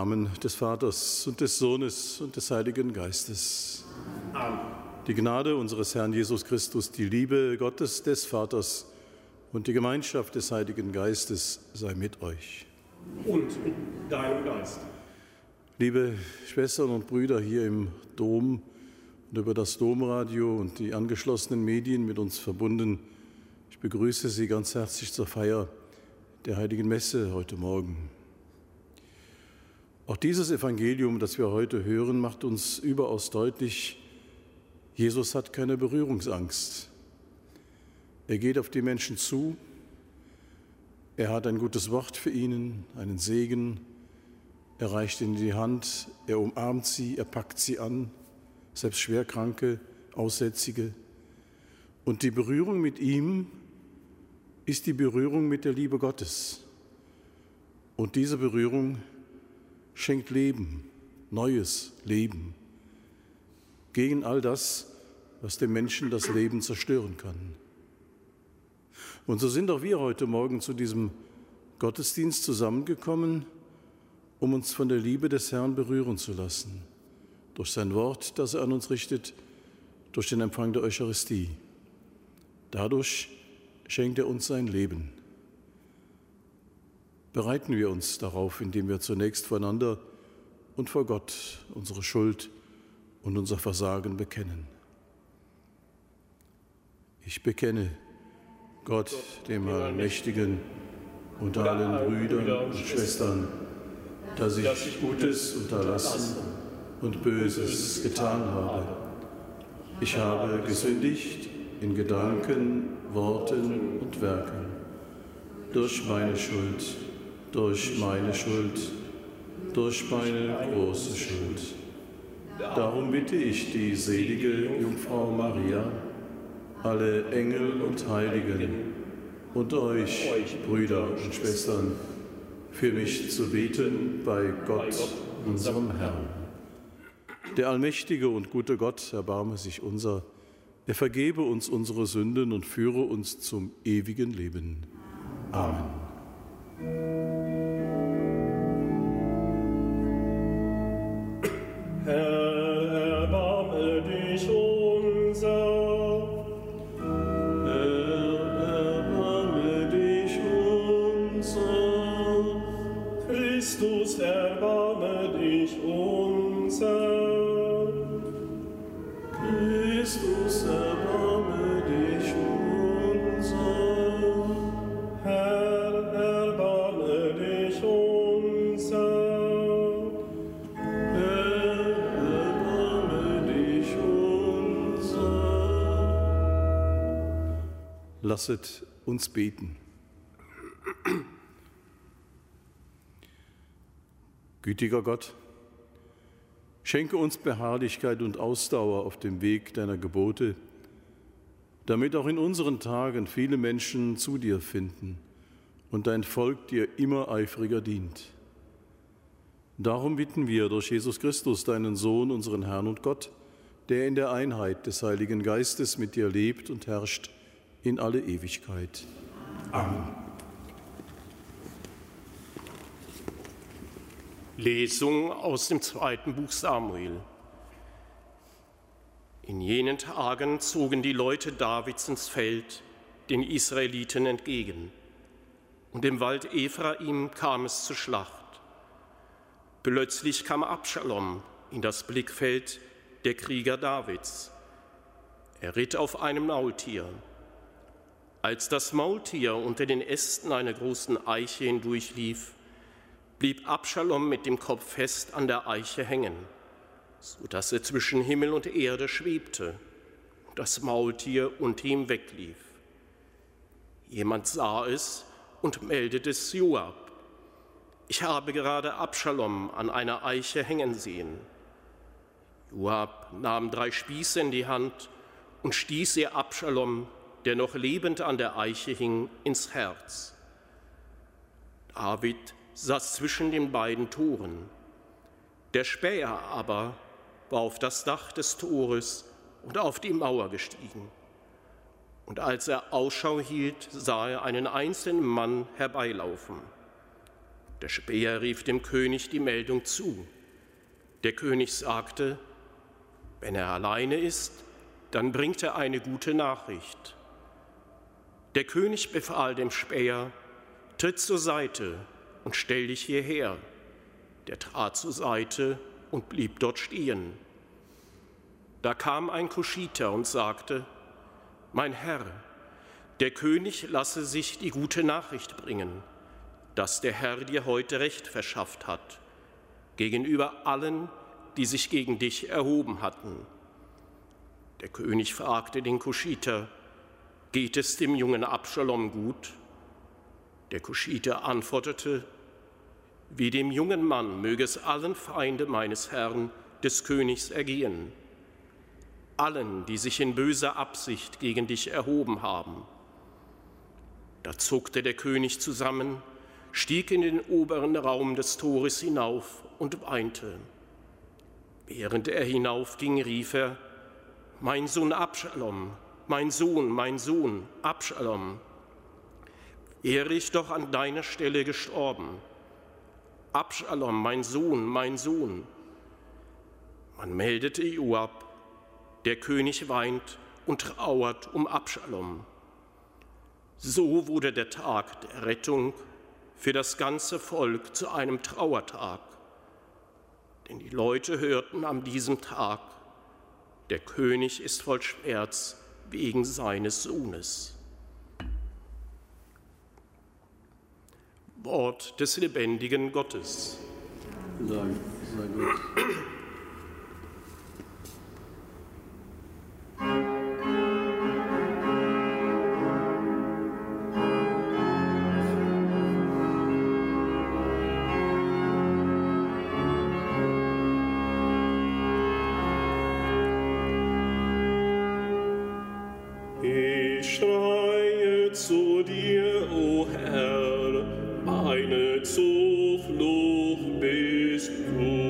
Namen des Vaters und des Sohnes und des Heiligen Geistes. Amen. Die Gnade unseres Herrn Jesus Christus, die Liebe Gottes des Vaters und die Gemeinschaft des Heiligen Geistes sei mit euch. Und mit deinem Geist. Liebe Schwestern und Brüder hier im Dom und über das Domradio und die angeschlossenen Medien mit uns verbunden, ich begrüße Sie ganz herzlich zur Feier der Heiligen Messe heute Morgen. Auch dieses Evangelium, das wir heute hören, macht uns überaus deutlich, Jesus hat keine Berührungsangst. Er geht auf die Menschen zu, er hat ein gutes Wort für ihnen, einen Segen, er reicht ihnen die Hand, er umarmt sie, er packt sie an, selbst Schwerkranke, Aussätzige. Und die Berührung mit ihm ist die Berührung mit der Liebe Gottes. Und diese Berührung schenkt Leben, neues Leben, gegen all das, was dem Menschen das Leben zerstören kann. Und so sind auch wir heute Morgen zu diesem Gottesdienst zusammengekommen, um uns von der Liebe des Herrn berühren zu lassen, durch sein Wort, das er an uns richtet, durch den Empfang der Eucharistie. Dadurch schenkt er uns sein Leben bereiten wir uns darauf, indem wir zunächst voneinander und vor Gott unsere Schuld und unser Versagen bekennen. Ich bekenne Gott, dem Allmächtigen, und allen Brüdern und Schwestern, dass ich Gutes unterlassen und Böses getan habe. Ich habe gesündigt in Gedanken, Worten und Werken durch meine Schuld durch meine Schuld, durch meine große Schuld. Darum bitte ich die selige Jungfrau Maria, alle Engel und Heiligen und euch, Brüder und Schwestern, für mich zu beten bei Gott, unserem Herrn. Der allmächtige und gute Gott erbarme sich unser, er vergebe uns unsere Sünden und führe uns zum ewigen Leben. Amen. Herr, Lasset uns beten. Gütiger Gott, schenke uns Beharrlichkeit und Ausdauer auf dem Weg deiner Gebote, damit auch in unseren Tagen viele Menschen zu dir finden und dein Volk dir immer eifriger dient. Darum bitten wir durch Jesus Christus, deinen Sohn, unseren Herrn und Gott, der in der Einheit des Heiligen Geistes mit dir lebt und herrscht in alle Ewigkeit. Amen. Lesung aus dem zweiten Buch Samuel. In jenen Tagen zogen die Leute Davids ins Feld den Israeliten entgegen, und im Wald Ephraim kam es zur Schlacht. Plötzlich kam Abschalom in das Blickfeld der Krieger Davids. Er ritt auf einem Maultier. Als das Maultier unter den Ästen einer großen Eiche hindurchlief, blieb Abschalom mit dem Kopf fest an der Eiche hängen, so dass er zwischen Himmel und Erde schwebte und das Maultier unter ihm weglief. Jemand sah es und meldete es Joab. Ich habe gerade Abschalom an einer Eiche hängen sehen. Joab nahm drei Spieße in die Hand und stieß ihr Abschalom, der noch lebend an der Eiche hing, ins Herz. David saß zwischen den beiden Toren. Der Späher aber war auf das Dach des Tores und auf die Mauer gestiegen. Und als er Ausschau hielt, sah er einen einzelnen Mann herbeilaufen. Der Späher rief dem König die Meldung zu. Der König sagte, wenn er alleine ist, dann bringt er eine gute Nachricht. Der König befahl dem Späher, tritt zur Seite und stell dich hierher. Der trat zur Seite und blieb dort stehen. Da kam ein Kuschiter und sagte, mein Herr, der König lasse sich die gute Nachricht bringen, dass der Herr dir heute Recht verschafft hat, gegenüber allen, die sich gegen dich erhoben hatten. Der König fragte den Kuschiter, geht es dem jungen Abschalom gut? Der Kuschiter antwortete, wie dem jungen Mann möge es allen Feinde meines Herrn, des Königs, ergehen, allen, die sich in böser Absicht gegen dich erhoben haben. Da zuckte der König zusammen, stieg in den oberen Raum des Tores hinauf und weinte. Während er hinaufging, rief er, Mein Sohn Abschalom, mein Sohn, mein Sohn, Abschalom, wäre ich doch an deiner Stelle gestorben Abschalom, mein Sohn, mein Sohn. Man meldete Joab, der König weint und trauert um Abschalom. So wurde der Tag der Rettung für das ganze Volk zu einem Trauertag. Denn die Leute hörten an diesem Tag, der König ist voll Schmerz wegen seines Sohnes. Wort des lebendigen Gottes. Dank sei Gott. Herr, meine Zuflucht bist du.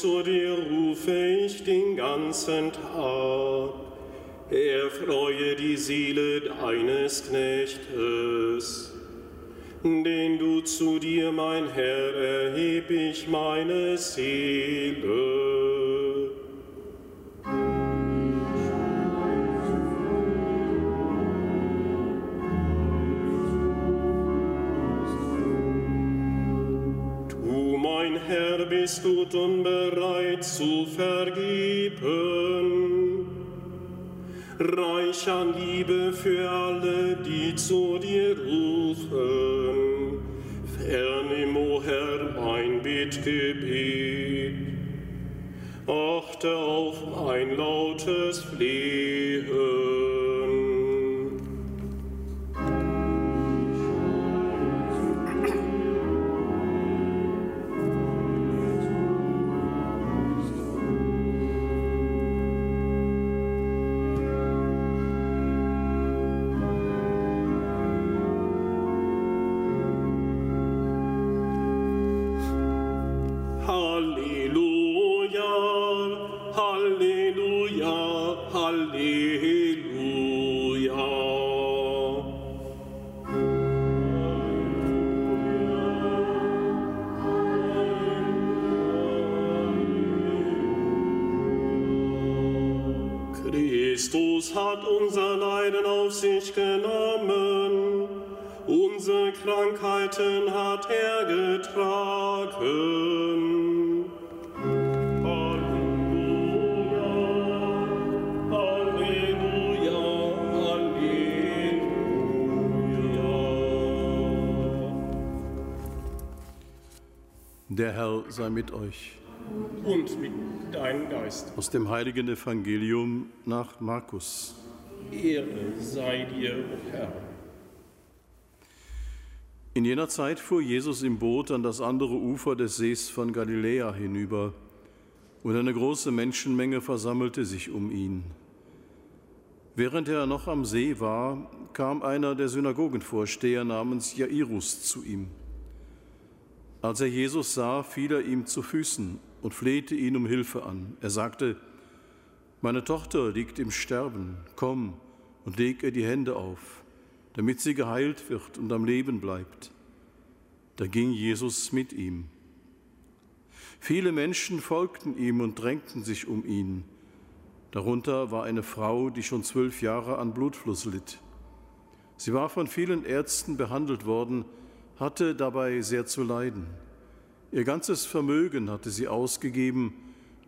zu dir rufe ich den ganzen Tag. Erfreue die Seele deines Knechtes. Den du zu dir, mein Herr, erheb ich meine Seele. Bist gut und bereit zu vergeben. Reich an Liebe für alle, die zu dir rufen. Vernimm, o Herr, mein Bittgebet. Achte auf mein lautes Flehen. Der Herr sei mit euch. Und mit deinem Geist. Aus dem heiligen Evangelium nach Markus. Ehre sei dir, o Herr. In jener Zeit fuhr Jesus im Boot an das andere Ufer des Sees von Galiläa hinüber, und eine große Menschenmenge versammelte sich um ihn. Während er noch am See war, kam einer der Synagogenvorsteher namens Jairus zu ihm. Als er Jesus sah, fiel er ihm zu Füßen und flehte ihn um Hilfe an. Er sagte, Meine Tochter liegt im Sterben, komm und leg ihr die Hände auf, damit sie geheilt wird und am Leben bleibt. Da ging Jesus mit ihm. Viele Menschen folgten ihm und drängten sich um ihn. Darunter war eine Frau, die schon zwölf Jahre an Blutfluss litt. Sie war von vielen Ärzten behandelt worden, hatte dabei sehr zu leiden. Ihr ganzes Vermögen hatte sie ausgegeben,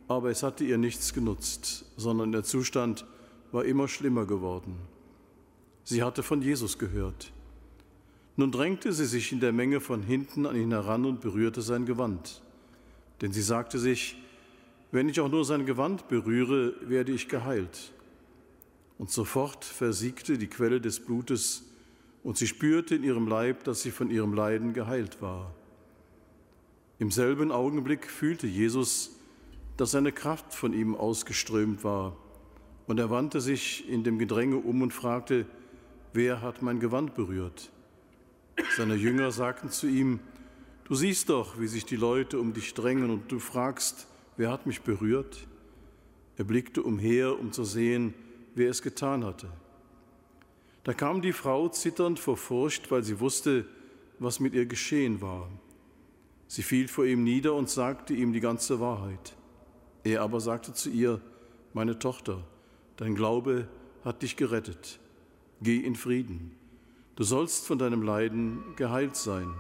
aber es hatte ihr nichts genutzt, sondern der Zustand war immer schlimmer geworden. Sie hatte von Jesus gehört. Nun drängte sie sich in der Menge von hinten an ihn heran und berührte sein Gewand. Denn sie sagte sich, wenn ich auch nur sein Gewand berühre, werde ich geheilt. Und sofort versiegte die Quelle des Blutes, und sie spürte in ihrem Leib, dass sie von ihrem Leiden geheilt war. Im selben Augenblick fühlte Jesus, dass seine Kraft von ihm ausgeströmt war, und er wandte sich in dem Gedränge um und fragte, wer hat mein Gewand berührt? Seine Jünger sagten zu ihm, du siehst doch, wie sich die Leute um dich drängen, und du fragst, wer hat mich berührt? Er blickte umher, um zu sehen, wer es getan hatte. Da kam die Frau zitternd vor Furcht, weil sie wusste, was mit ihr geschehen war. Sie fiel vor ihm nieder und sagte ihm die ganze Wahrheit. Er aber sagte zu ihr, meine Tochter, dein Glaube hat dich gerettet. Geh in Frieden. Du sollst von deinem Leiden geheilt sein.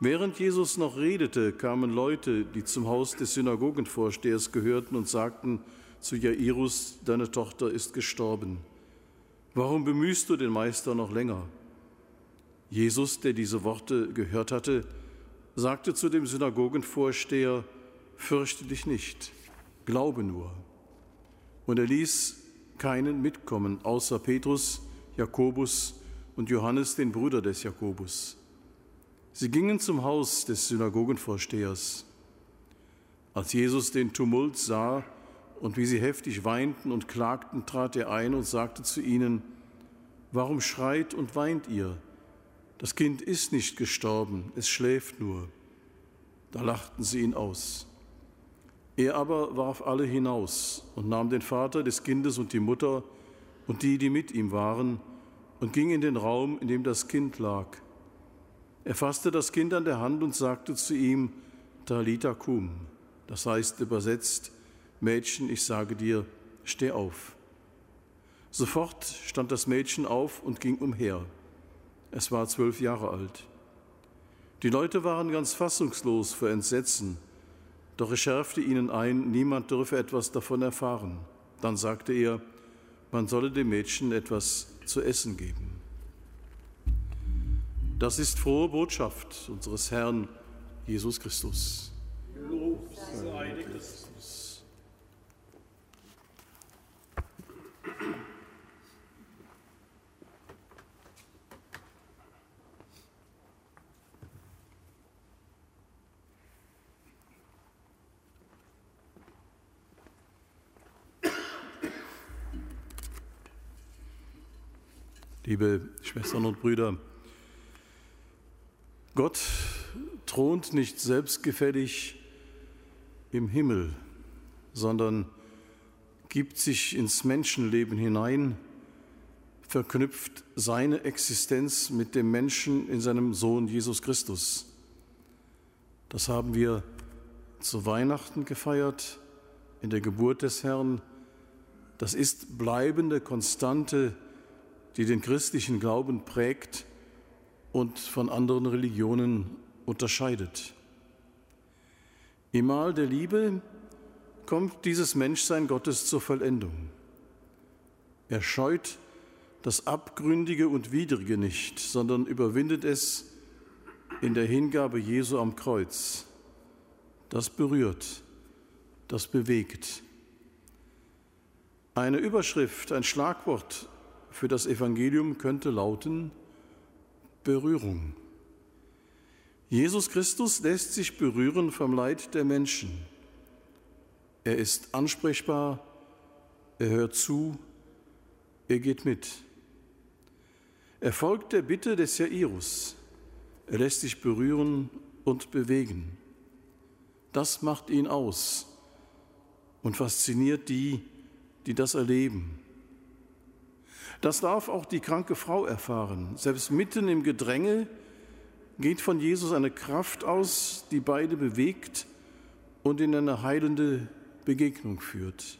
Während Jesus noch redete, kamen Leute, die zum Haus des Synagogenvorstehers gehörten und sagten zu Jairus, deine Tochter ist gestorben. Warum bemühst du den Meister noch länger? Jesus, der diese Worte gehört hatte, sagte zu dem Synagogenvorsteher, fürchte dich nicht, glaube nur. Und er ließ keinen mitkommen, außer Petrus, Jakobus und Johannes, den Bruder des Jakobus. Sie gingen zum Haus des Synagogenvorstehers. Als Jesus den Tumult sah und wie sie heftig weinten und klagten, trat er ein und sagte zu ihnen, Warum schreit und weint ihr? Das Kind ist nicht gestorben, es schläft nur. Da lachten sie ihn aus. Er aber warf alle hinaus und nahm den Vater des Kindes und die Mutter und die, die mit ihm waren, und ging in den Raum, in dem das Kind lag. Er fasste das Kind an der Hand und sagte zu ihm, Talita cum, das heißt übersetzt, Mädchen, ich sage dir, steh auf. Sofort stand das Mädchen auf und ging umher. Es war zwölf Jahre alt. Die Leute waren ganz fassungslos vor Entsetzen, doch er schärfte ihnen ein, niemand dürfe etwas davon erfahren. Dann sagte er, man solle dem Mädchen etwas zu essen geben. Das ist frohe Botschaft unseres Herrn Jesus Christus. Lob sei Christus. Liebe Schwestern und Brüder, Gott thront nicht selbstgefällig im Himmel, sondern gibt sich ins Menschenleben hinein, verknüpft seine Existenz mit dem Menschen in seinem Sohn Jesus Christus. Das haben wir zu Weihnachten gefeiert, in der Geburt des Herrn. Das ist bleibende Konstante, die den christlichen Glauben prägt und von anderen Religionen unterscheidet. Im Mahl der Liebe kommt dieses Menschsein Gottes zur Vollendung. Er scheut das Abgründige und Widrige nicht, sondern überwindet es in der Hingabe Jesu am Kreuz. Das berührt, das bewegt. Eine Überschrift, ein Schlagwort für das Evangelium könnte lauten Berührung. Jesus Christus lässt sich berühren vom Leid der Menschen. Er ist ansprechbar, er hört zu, er geht mit. Er folgt der Bitte des Jairus. Er lässt sich berühren und bewegen. Das macht ihn aus und fasziniert die, die das erleben. Das darf auch die kranke Frau erfahren. Selbst mitten im Gedränge geht von Jesus eine Kraft aus, die beide bewegt und in eine heilende Begegnung führt.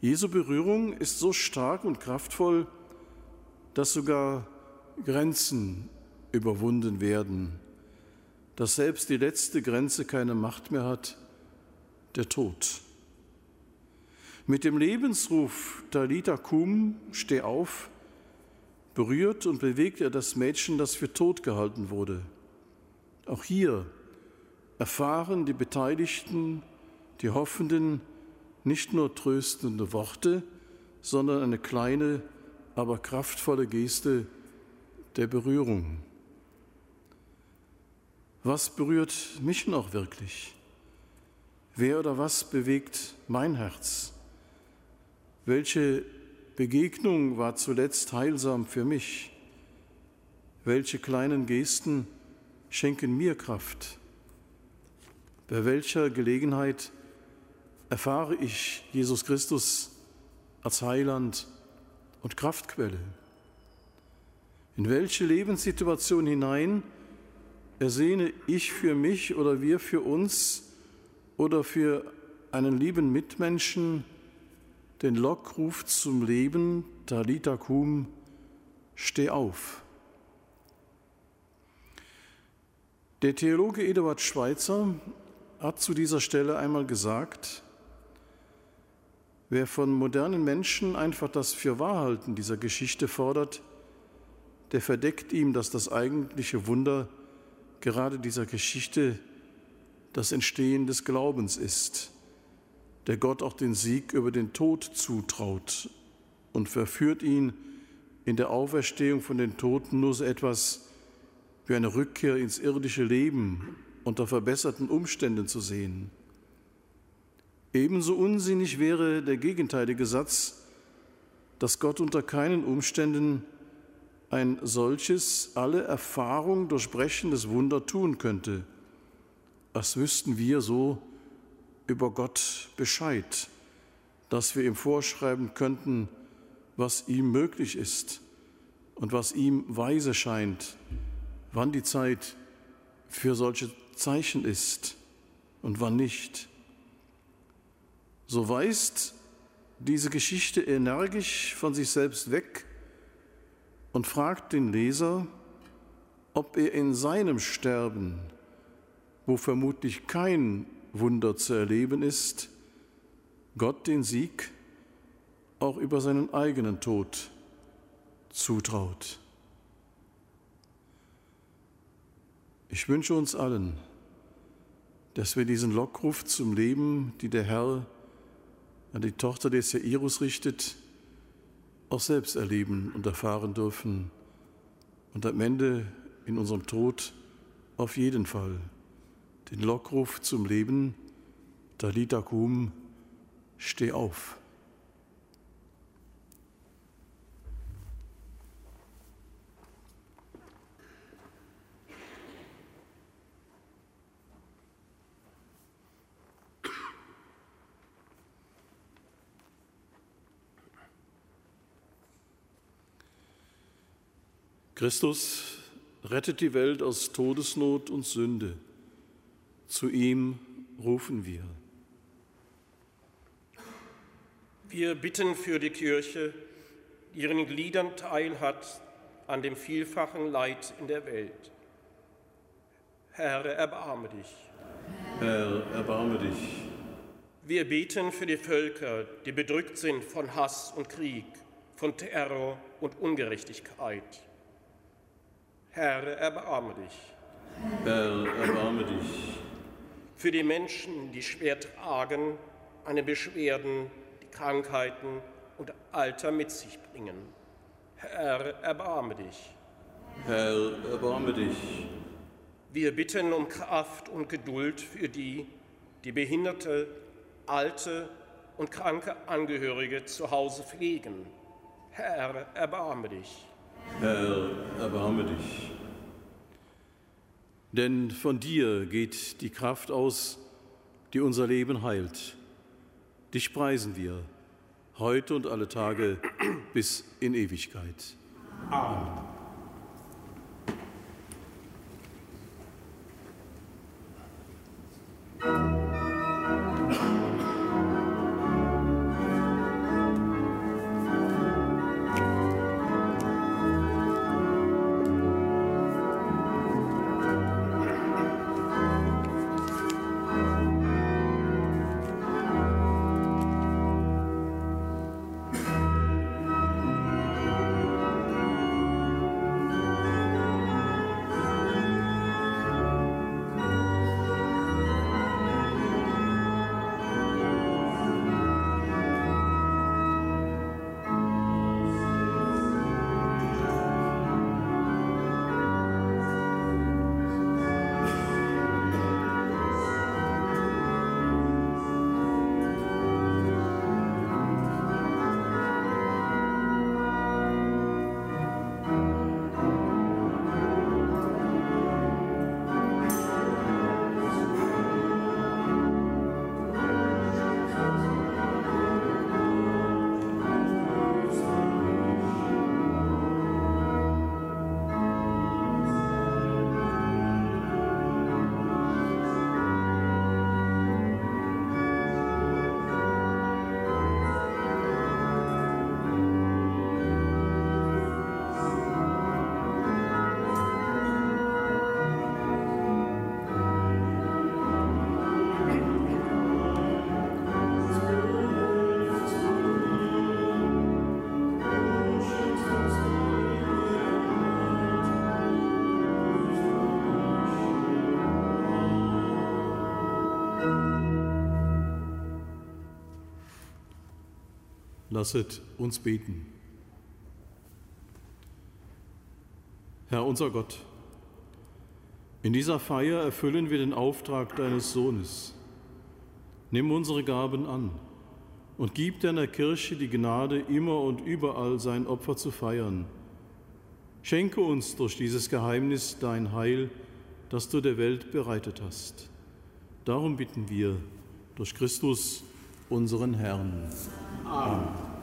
Jesu Berührung ist so stark und kraftvoll, dass sogar Grenzen überwunden werden, dass selbst die letzte Grenze keine Macht mehr hat, der Tod. Mit dem Lebensruf Talita Kum, steh auf, berührt und bewegt er das Mädchen, das für tot gehalten wurde. Auch hier erfahren die Beteiligten, die Hoffenden, nicht nur tröstende Worte, sondern eine kleine aber kraftvolle Geste der Berührung. Was berührt mich noch wirklich? Wer oder was bewegt mein Herz? Welche Begegnung war zuletzt heilsam für mich? Welche kleinen Gesten schenken mir Kraft? Bei welcher Gelegenheit erfahre ich Jesus Christus als Heiland und Kraftquelle. In welche Lebenssituation hinein ersehne ich für mich oder wir für uns oder für einen lieben Mitmenschen den Lockruf zum Leben, Talita Kum, steh auf. Der Theologe Eduard Schweitzer hat zu dieser Stelle einmal gesagt, Wer von modernen Menschen einfach das Fürwahrhalten dieser Geschichte fordert, der verdeckt ihm, dass das eigentliche Wunder gerade dieser Geschichte das Entstehen des Glaubens ist, der Gott auch den Sieg über den Tod zutraut und verführt ihn in der Auferstehung von den Toten nur so etwas wie eine Rückkehr ins irdische Leben unter verbesserten Umständen zu sehen. Ebenso unsinnig wäre der gegenteilige Satz, dass Gott unter keinen Umständen ein solches alle Erfahrung durchbrechendes Wunder tun könnte. Als wüssten wir so über Gott Bescheid, dass wir ihm vorschreiben könnten, was ihm möglich ist und was ihm weise scheint, wann die Zeit für solche Zeichen ist und wann nicht. So weist diese Geschichte energisch von sich selbst weg und fragt den Leser, ob er in seinem Sterben, wo vermutlich kein Wunder zu erleben ist, Gott den Sieg auch über seinen eigenen Tod zutraut. Ich wünsche uns allen, dass wir diesen Lockruf zum Leben, die der Herr an die Tochter des Jairus richtet, auch selbst erleben und erfahren dürfen und am Ende in unserem Tod auf jeden Fall den Lockruf zum Leben, Talita Kum, steh auf. Christus rettet die Welt aus Todesnot und Sünde. Zu ihm rufen wir. Wir bitten für die Kirche, die ihren Gliedern teilhat an dem vielfachen Leid in der Welt. Herr, erbarme dich. Herr, erbarme dich. Wir beten für die Völker, die bedrückt sind von Hass und Krieg, von Terror und Ungerechtigkeit. Herr, erbarme dich. Herr, erbarme dich. Für die Menschen, die schwer tragen, eine Beschwerden, die Krankheiten und Alter mit sich bringen. Herr, erbarme dich. Herr, erbarme dich. Wir bitten um Kraft und Geduld für die, die behinderte, alte und kranke Angehörige zu Hause pflegen. Herr, erbarme dich. Herr, erbarme dich. Denn von dir geht die Kraft aus, die unser Leben heilt. Dich preisen wir, heute und alle Tage bis in Ewigkeit. Amen. Lasset uns beten. Herr unser Gott, in dieser Feier erfüllen wir den Auftrag deines Sohnes. Nimm unsere Gaben an und gib deiner Kirche die Gnade, immer und überall sein Opfer zu feiern. Schenke uns durch dieses Geheimnis dein Heil, das du der Welt bereitet hast. Darum bitten wir durch Christus, unseren Herrn. Amen.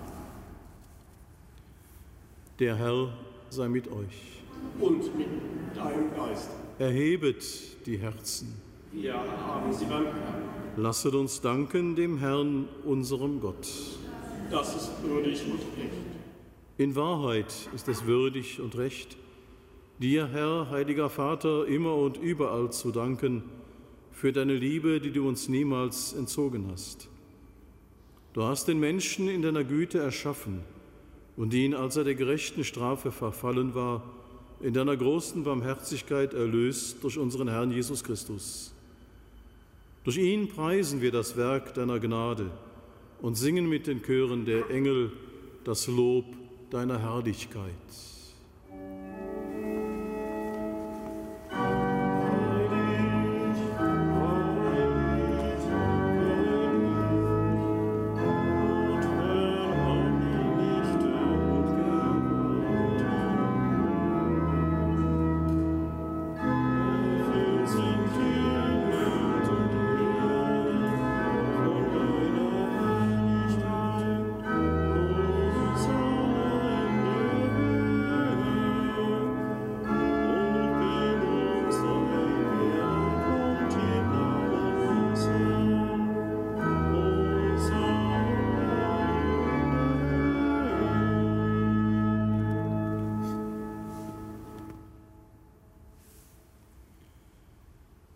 Der Herr sei mit euch. Und mit deinem Geist. Erhebet die Herzen. Wir haben sie beim Herrn. Lasset uns danken dem Herrn, unserem Gott. Das ist würdig und recht. In Wahrheit ist es würdig und recht, dir, Herr, heiliger Vater, immer und überall zu danken für deine Liebe, die du uns niemals entzogen hast. Du hast den Menschen in deiner Güte erschaffen und ihn, als er der gerechten Strafe verfallen war, in deiner großen Barmherzigkeit erlöst durch unseren Herrn Jesus Christus. Durch ihn preisen wir das Werk deiner Gnade und singen mit den Chören der Engel das Lob deiner Herrlichkeit.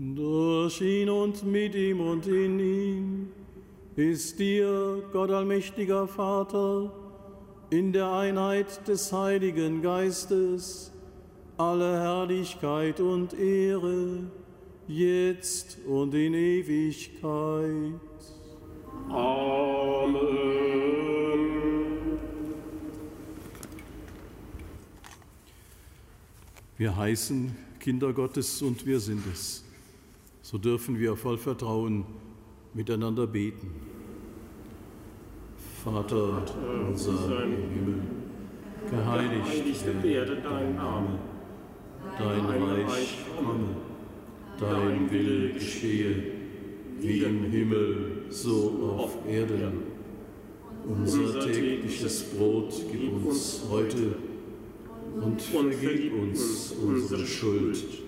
Durch ihn und mit ihm und in ihm ist dir, Gott allmächtiger Vater, in der Einheit des Heiligen Geistes alle Herrlichkeit und Ehre, jetzt und in Ewigkeit. Amen. Wir heißen Kinder Gottes und wir sind es so dürfen wir voll Vertrauen miteinander beten. Vater unser im Himmel, geheiligt werde dein Name, dein Reich komme, dein Wille geschehe, wie im Himmel, so auf Erden. Unser tägliches Brot gib uns heute und vergib uns unsere Schuld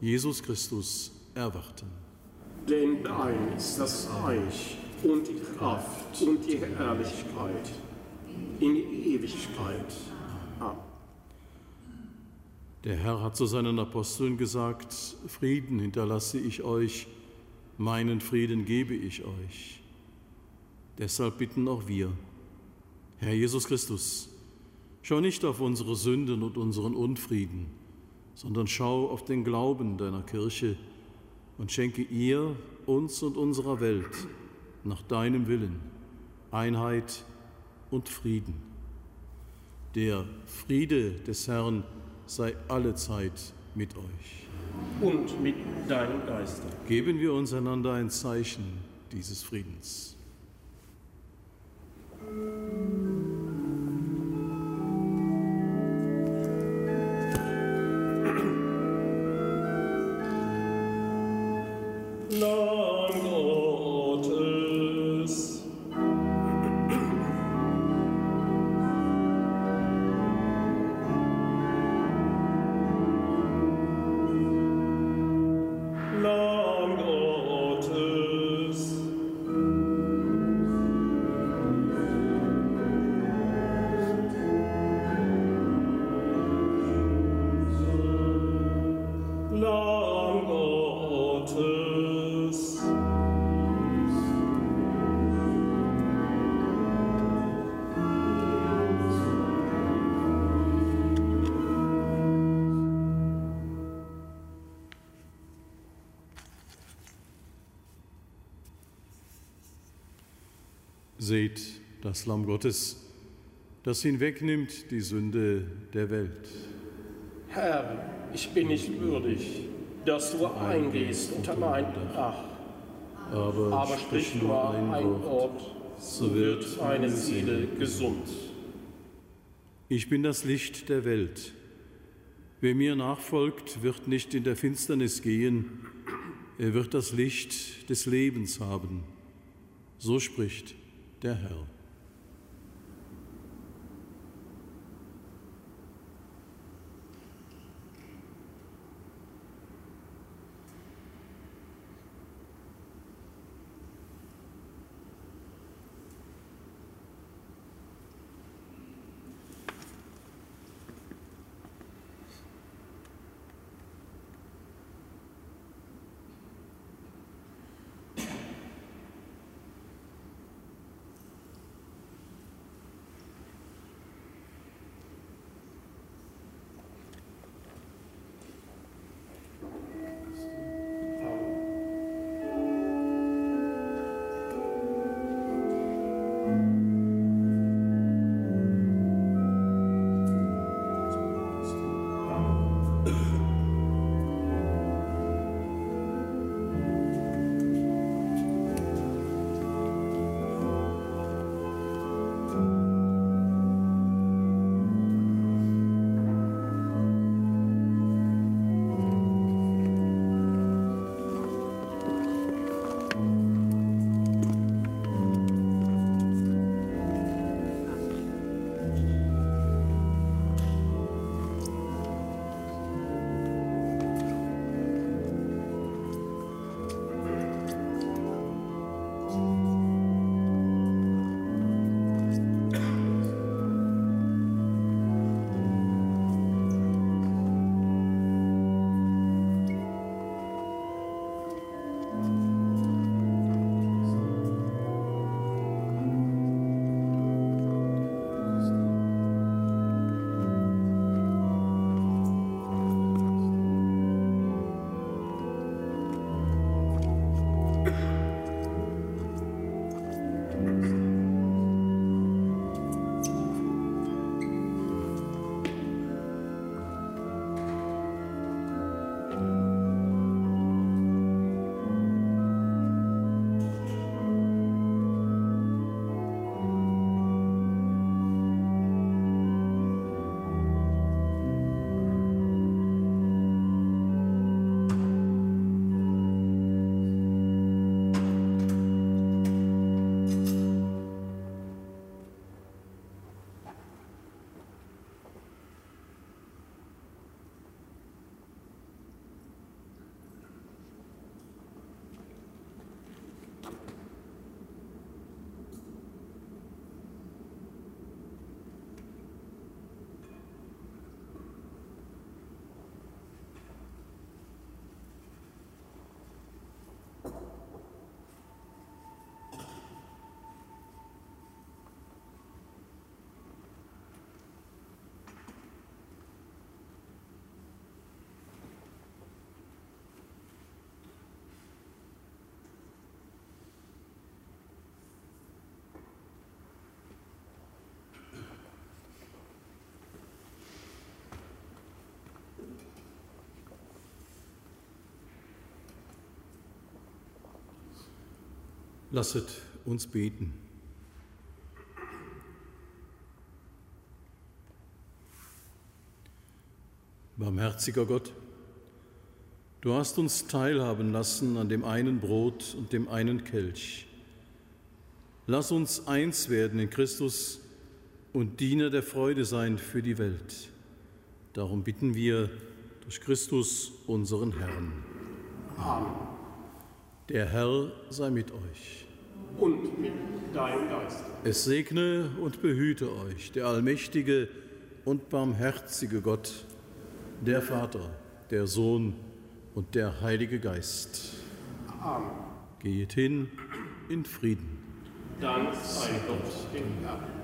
Jesus Christus, erwarten. Denn dein ist das Reich und die Kraft und die Herrlichkeit in Ewigkeit. Amen. Der Herr hat zu seinen Aposteln gesagt, Frieden hinterlasse ich euch, meinen Frieden gebe ich euch. Deshalb bitten auch wir, Herr Jesus Christus, schau nicht auf unsere Sünden und unseren Unfrieden, sondern schau auf den Glauben deiner Kirche und schenke ihr, uns und unserer Welt nach deinem Willen Einheit und Frieden. Der Friede des Herrn sei allezeit mit euch. Und mit deinem Geiste. Geben wir uns einander ein Zeichen dieses Friedens. Lord. Seht das Lamm Gottes, das hinwegnimmt die Sünde der Welt. Herr, ich bin nicht würdig, dass du eingehst unter mein Dach. Aber, Aber sprich nur ein Wort, so wird meine Seele gesund. Ich bin das Licht der Welt. Wer mir nachfolgt, wird nicht in der Finsternis gehen, er wird das Licht des Lebens haben. So spricht der Herr. Lasset uns beten. Barmherziger Gott, du hast uns teilhaben lassen an dem einen Brot und dem einen Kelch. Lass uns eins werden in Christus und Diener der Freude sein für die Welt. Darum bitten wir durch Christus, unseren Herrn. Amen. Der Herr sei mit euch. Und mit deinem Geist. Es segne und behüte euch der allmächtige und barmherzige Gott, der Vater, der Sohn und der Heilige Geist. Amen. Geht hin in Frieden. Dank sei Gott dem Herrn.